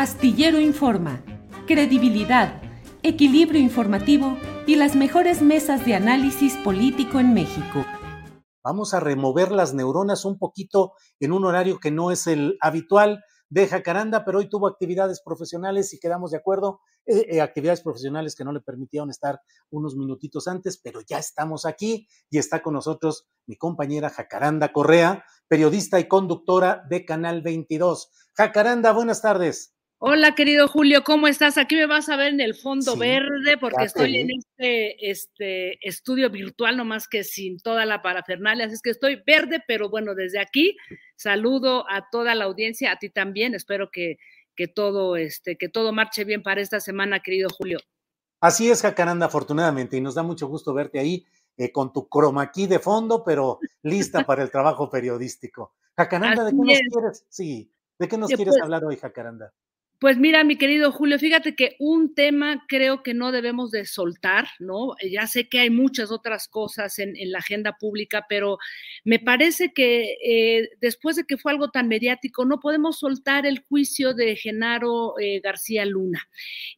Astillero Informa, credibilidad, equilibrio informativo y las mejores mesas de análisis político en México. Vamos a remover las neuronas un poquito en un horario que no es el habitual de Jacaranda, pero hoy tuvo actividades profesionales y quedamos de acuerdo, eh, eh, actividades profesionales que no le permitieron estar unos minutitos antes, pero ya estamos aquí y está con nosotros mi compañera Jacaranda Correa, periodista y conductora de Canal 22. Jacaranda, buenas tardes. Hola, querido Julio, ¿cómo estás? Aquí me vas a ver en el fondo verde porque estoy en este, este estudio virtual, nomás que sin toda la parafernalia, así es que estoy verde, pero bueno, desde aquí saludo a toda la audiencia, a ti también, espero que, que todo, este, que todo marche bien para esta semana, querido Julio. Así es, Jacaranda, afortunadamente, y nos da mucho gusto verte ahí eh, con tu croma aquí de fondo, pero lista para el trabajo periodístico. Jacaranda, ¿de qué nos quieres? Sí, ¿de qué nos quieres pues hablar hoy, Jacaranda? Pues mira, mi querido Julio, fíjate que un tema creo que no debemos de soltar, ¿no? Ya sé que hay muchas otras cosas en, la agenda pública, pero me parece que eh, después de que fue algo tan mediático, no podemos soltar el juicio de Genaro eh, García Luna.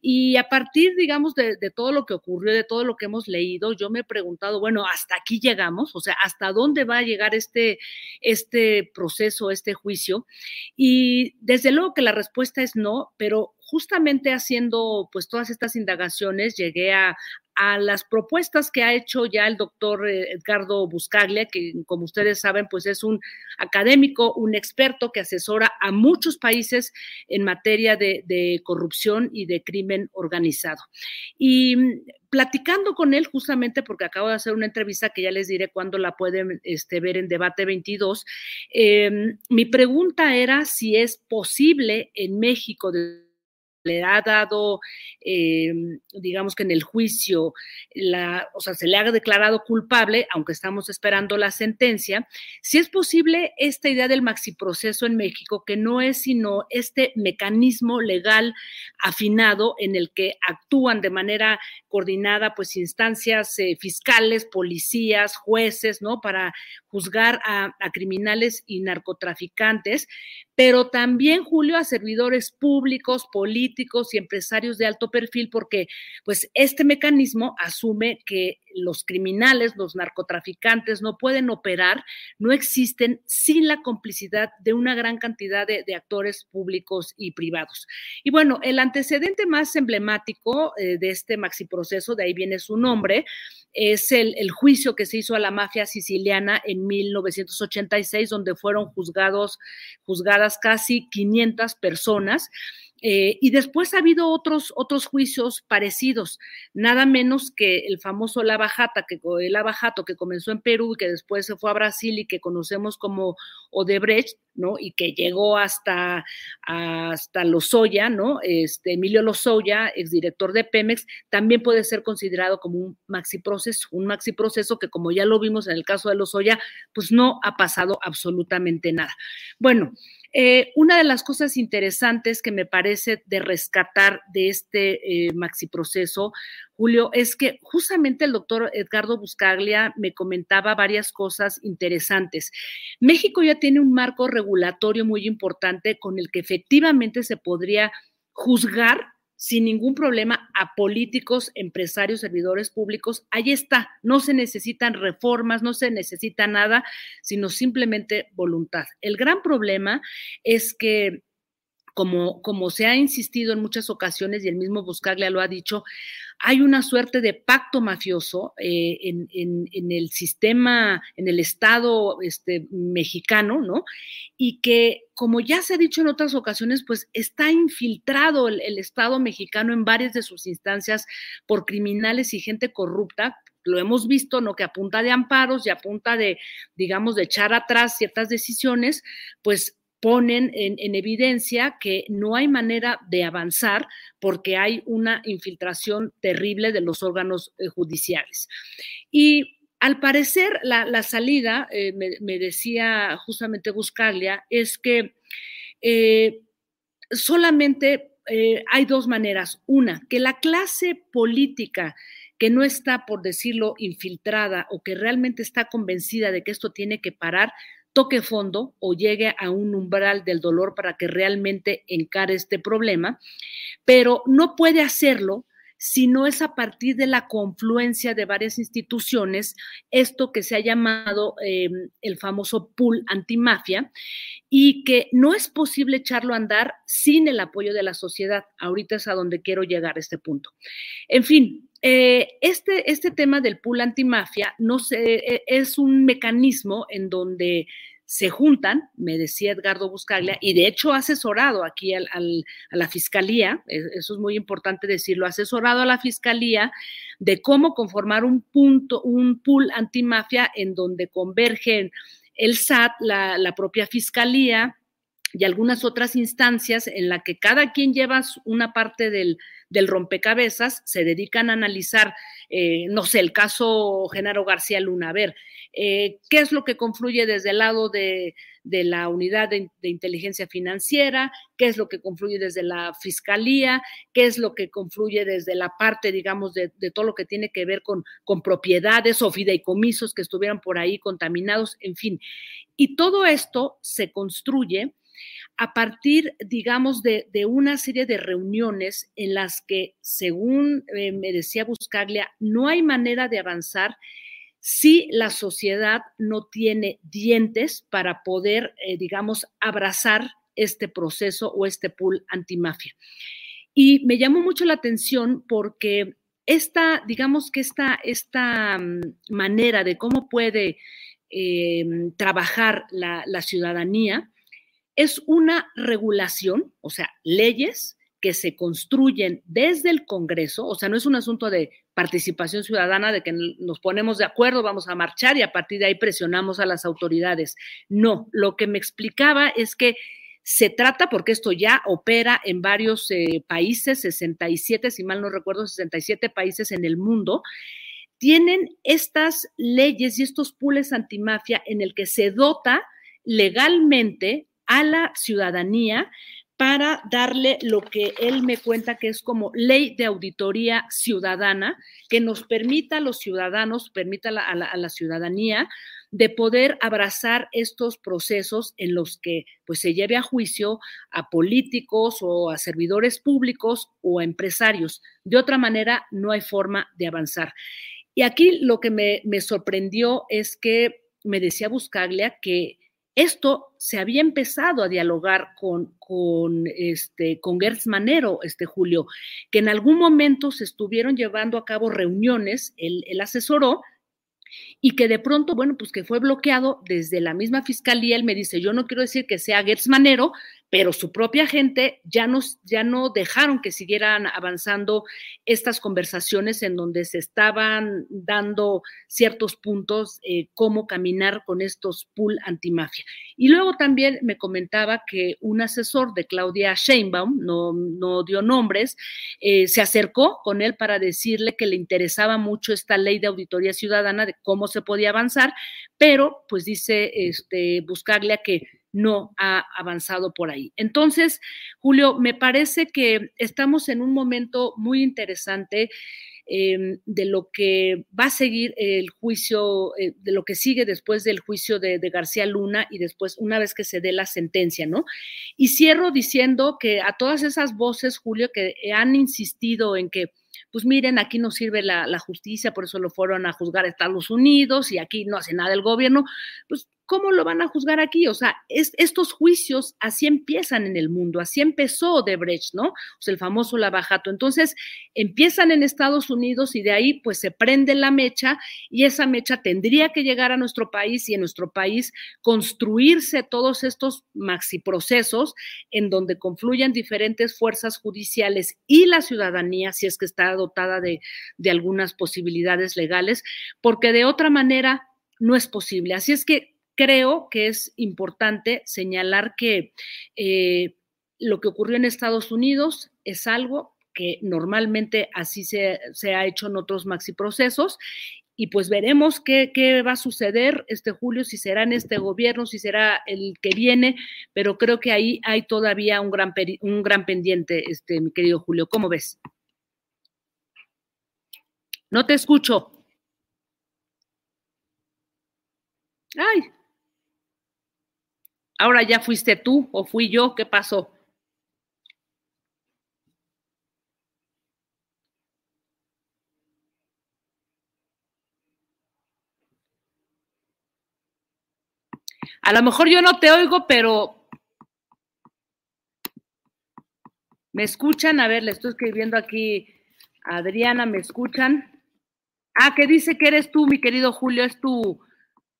Y a partir, digamos, de, de, todo lo que ocurrió, de todo lo que hemos leído, yo me he preguntado, bueno, ¿hasta aquí llegamos? O sea, ¿hasta dónde va a llegar este, este proceso, este juicio? Y desde luego que la respuesta es no pero justamente haciendo pues todas estas indagaciones llegué a, a las propuestas que ha hecho ya el doctor eh, Edgardo Buscaglia, que como ustedes saben, pues es un académico, un experto que asesora a muchos países en materia de, corrupción y de crimen organizado. Y mm, platicando con él, justamente porque acabo de hacer una entrevista que ya les diré cuándo la pueden este, ver en Debate 22, em, mi pregunta era si es posible en México le ha dado, em, digamos que en el juicio, la, o sea, se le ha declarado culpable, aunque estamos esperando la sentencia, si es posible esta idea del maxiproceso en México, que no es sino este mecanismo legal afinado en el que actúan de manera coordinada, pues instancias eh, fiscales, policías, jueces, ¿no? Para juzgar a, a criminales y narcotraficantes, pero también, Julio, a servidores públicos, políticos y empresarios de alto perfil, porque pues este mecanismo asume que los criminales, los narcotraficantes no pueden operar, no existen sin la complicidad de una gran cantidad de, actores públicos y privados. Y bueno, el antecedente más emblemático eh, de este maxi proceso, de ahí viene su nombre, es el, el, juicio que se hizo a la mafia siciliana en 1986, donde fueron juzgados, juzgadas casi 500 personas. Eh, y después ha habido otros, otros juicios parecidos, nada menos que el famoso Lava Jato, que, el Lava que comenzó en Perú y que después se fue a Brasil y que conocemos como Odebrecht, ¿no? Y que llegó hasta, hasta Lozoya, ¿no? Este, Emilio Lozoya, exdirector de Pemex, también puede ser considerado como un maxi proceso, un maxi proceso que como ya lo vimos en el caso de Lozoya, pues no ha pasado absolutamente nada. Bueno, eh, una de las cosas interesantes que me parece de rescatar de este eh, maxi proceso, Julio, es que justamente el doctor Edgardo Buscaglia me comentaba varias cosas interesantes. México ya tiene un marco regulatorio muy importante con el que efectivamente se podría juzgar sin ningún problema a políticos, empresarios, servidores públicos. Ahí está, no se necesitan reformas, no se necesita nada, sino simplemente voluntad. El gran problema es que como, como, se ha insistido en muchas ocasiones y el mismo Buscaglia lo ha dicho, hay una suerte de pacto mafioso eh, en, el sistema, en el Estado este, mexicano, ¿no? Y que, como ya se ha dicho en otras ocasiones, pues está infiltrado el, Estado mexicano en varias de sus instancias por criminales y gente corrupta, lo hemos visto, ¿no? Que a punta de amparos y a punta de, digamos, de echar atrás ciertas decisiones, pues ponen en, evidencia que no hay manera de avanzar porque hay una infiltración terrible de los órganos eh, judiciales. Y al parecer, la, salida, eh, me, decía justamente Buscaglia, es que eh, solamente hay dos maneras. Una, que la clase política que no está, por decirlo, infiltrada o que realmente está convencida de que esto tiene que parar, toque fondo o llegue a un umbral del dolor para que realmente encare este problema, pero no puede hacerlo si no es a partir de la confluencia de varias instituciones, esto que se ha llamado eh, el famoso pool antimafia, y que no es posible echarlo a andar sin el apoyo de la sociedad. Ahorita es a donde quiero llegar a este punto. En fin, eh, este, este tema del pool antimafia no e, es un mecanismo en donde se juntan, me decía Edgardo Buscaglia, y de hecho ha asesorado aquí al, a la fiscalía, e, eso es muy importante decirlo, ha asesorado a la fiscalía de cómo conformar un punto, un pool antimafia en donde convergen el SAT, la, la propia fiscalía, y algunas otras instancias en la que cada quien lleva una parte del, rompecabezas, se dedican a analizar, eh, no sé, el caso Genaro García Luna, a ver, eh, qué es lo que confluye desde el lado de, la unidad de, inteligencia financiera, qué es lo que confluye desde la fiscalía, qué es lo que confluye desde la parte, digamos, de, todo lo que tiene que ver con, con propiedades o fideicomisos que estuvieran por ahí contaminados, en fin. Y todo esto se construye a partir, digamos, de, una serie de reuniones en las que, según eh, me decía Buscaglia, no hay manera de avanzar si la sociedad no tiene dientes para poder, eh, digamos, abrazar este proceso o este pool antimafia. Y me llamó mucho la atención porque esta, digamos que esta, esta mm, manera de cómo puede eh, trabajar la ciudadanía, es una regulación, o sea, leyes que se construyen desde el Congreso, o sea, no es un asunto de participación ciudadana, de que nos ponemos de acuerdo, vamos a marchar y a partir de ahí presionamos a las autoridades. No, lo que me explicaba es que se trata, porque esto ya opera en varios eh, países, 67, si mal no recuerdo, 67 países en el mundo, tienen estas leyes y estos pools antimafia en el que se dota legalmente a la ciudadanía para darle lo que él me cuenta que es como ley de auditoría ciudadana, que nos permita a los ciudadanos, permita a la, ciudadanía de poder abrazar estos procesos en los que pues se lleve a juicio a políticos o a servidores públicos o a empresarios. De otra manera, no hay forma de avanzar. Y aquí lo que me, me sorprendió es que me decía Buscaglia que esto se había empezado a dialogar con, con, este, con Gertz Manero, este Julio, que en algún momento se estuvieron llevando a cabo reuniones, él, él asesoró, y que de pronto, bueno, pues que fue bloqueado desde la misma fiscalía. Él me dice, yo no quiero decir que sea Gertz Manero, pero su propia gente ya, nos, ya no dejaron que siguieran avanzando estas conversaciones en donde se estaban dando ciertos puntos, eh, cómo caminar con estos pool antimafia. Y luego también me comentaba que un asesor de Claudia Sheinbaum, no, no dio nombres, eh, se acercó con él para decirle que le interesaba mucho esta ley de auditoría ciudadana, de cómo se podía avanzar, pero pues dice este, buscarle a que no ha avanzado por ahí. Entonces, Julio, me parece que estamos en un momento muy interesante. Em, de lo que va a seguir el juicio, eh, de lo que sigue después del juicio de, de, García Luna y después una vez que se dé la sentencia, ¿no? Y cierro diciendo que a todas esas voces, Julio, que han insistido en que pues miren, aquí no sirve la, la, justicia, por eso lo fueron a juzgar a Estados Unidos y aquí no hace nada el gobierno, pues ¿cómo lo van a juzgar aquí? O sea, estos juicios así empiezan en el mundo, así empezó Debrecht, ¿no? O sea, el famoso lavajato. Entonces, empiezan en Estados Unidos y de ahí pues se prende la mecha y esa mecha tendría que llegar a nuestro país y en nuestro país construirse todos estos maxiprocesos en donde confluyan diferentes fuerzas judiciales y la ciudadanía, si es que está dotada de, de algunas posibilidades legales, porque de otra manera no es posible. Así es que creo que es importante señalar que eh, lo que ocurrió en Estados Unidos es algo que normalmente así se, ha hecho en otros maxi procesos y pues veremos qué, qué, va a suceder este julio, si será en este gobierno, si será el que viene, pero creo que ahí hay todavía un gran, un gran pendiente, este, mi querido Julio. ¿Cómo ves? No te escucho. Ay. Ahora ya fuiste tú o fui yo, ¿qué pasó? A lo mejor yo no te oigo, pero ¿me escuchan? A ver, le estoy escribiendo aquí a Adriana, ¿me escuchan? Ah, que dice que eres tú, mi querido Julio, es tu,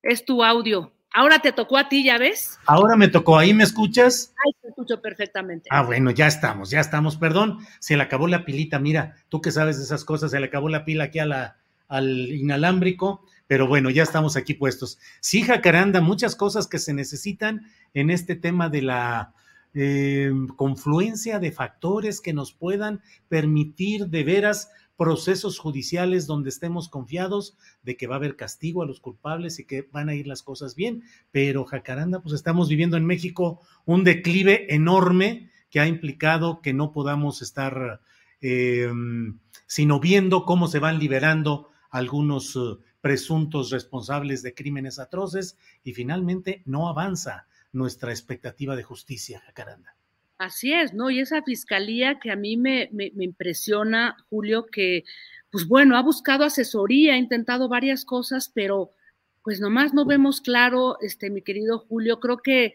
es tu audio. Ahora te tocó a ti, ¿ya ves? Ahora me tocó, ¿ahí me escuchas? Ahí te escucho perfectamente. Ah, bueno, ya estamos, ya estamos. Perdón, se le acabó la pilita, mira, tú que sabes de esas cosas, se le acabó la pila aquí a la, al inalámbrico pero bueno, ya estamos aquí puestos. Sí, Jacaranda, muchas cosas que se necesitan en este tema de la eh, confluencia de factores que nos puedan permitir de veras procesos judiciales donde estemos confiados de que va a haber castigo a los culpables y que van a ir las cosas bien. Pero Jacaranda, pues estamos viviendo en México un declive enorme que ha implicado que no podamos estar eh, sino viendo cómo se van liberando algunos eh, presuntos responsables de crímenes atroces y finalmente no avanza nuestra expectativa de justicia, Jacaranda. Así es, ¿no? Y esa fiscalía que a mí me, me, impresiona, Julio, que, pues bueno, ha buscado asesoría, ha intentado varias cosas, pero pues nomás no vemos claro, este, mi querido Julio, creo que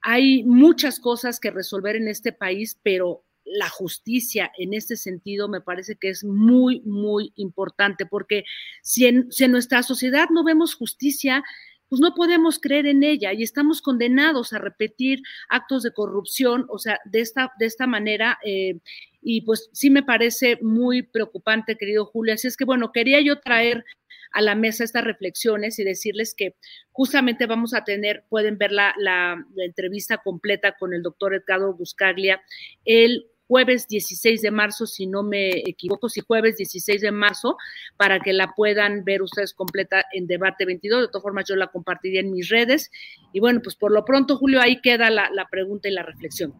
hay muchas cosas que resolver en este país, pero la justicia en este sentido me parece que es muy, muy importante, porque si en, nuestra sociedad no vemos justicia, pues no podemos creer en ella y estamos condenados a repetir actos de corrupción, o sea, de esta, de esta manera. Eh, y pues sí me parece muy preocupante, querido Julio. Así es que, bueno, quería yo traer a la mesa estas reflexiones y decirles que justamente vamos a tener, pueden ver la, la, entrevista completa con el doctor Edgardo Buscaglia el jueves 16 de marzo, si no me equivoco, si jueves 16 de marzo, para que la puedan ver ustedes completa en debate 22. De todas formas, yo la compartiría en mis redes. Y bueno, pues por lo pronto, Julio, ahí queda la, pregunta y la reflexión.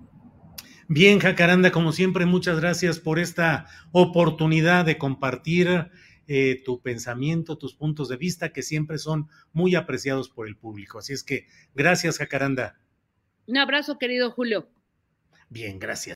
Bien, Jacaranda, como siempre, muchas gracias por esta oportunidad de compartir eh, tu pensamiento, tus puntos de vista, que siempre son muy apreciados por el público. Así es que gracias, Jacaranda. Un abrazo, querido Julio. Bien, gracias.